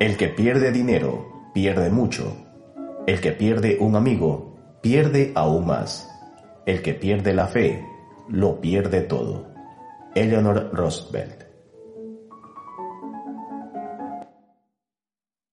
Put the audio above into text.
El que pierde dinero, pierde mucho. El que pierde un amigo, pierde aún más. El que pierde la fe, lo pierde todo. Eleanor Roosevelt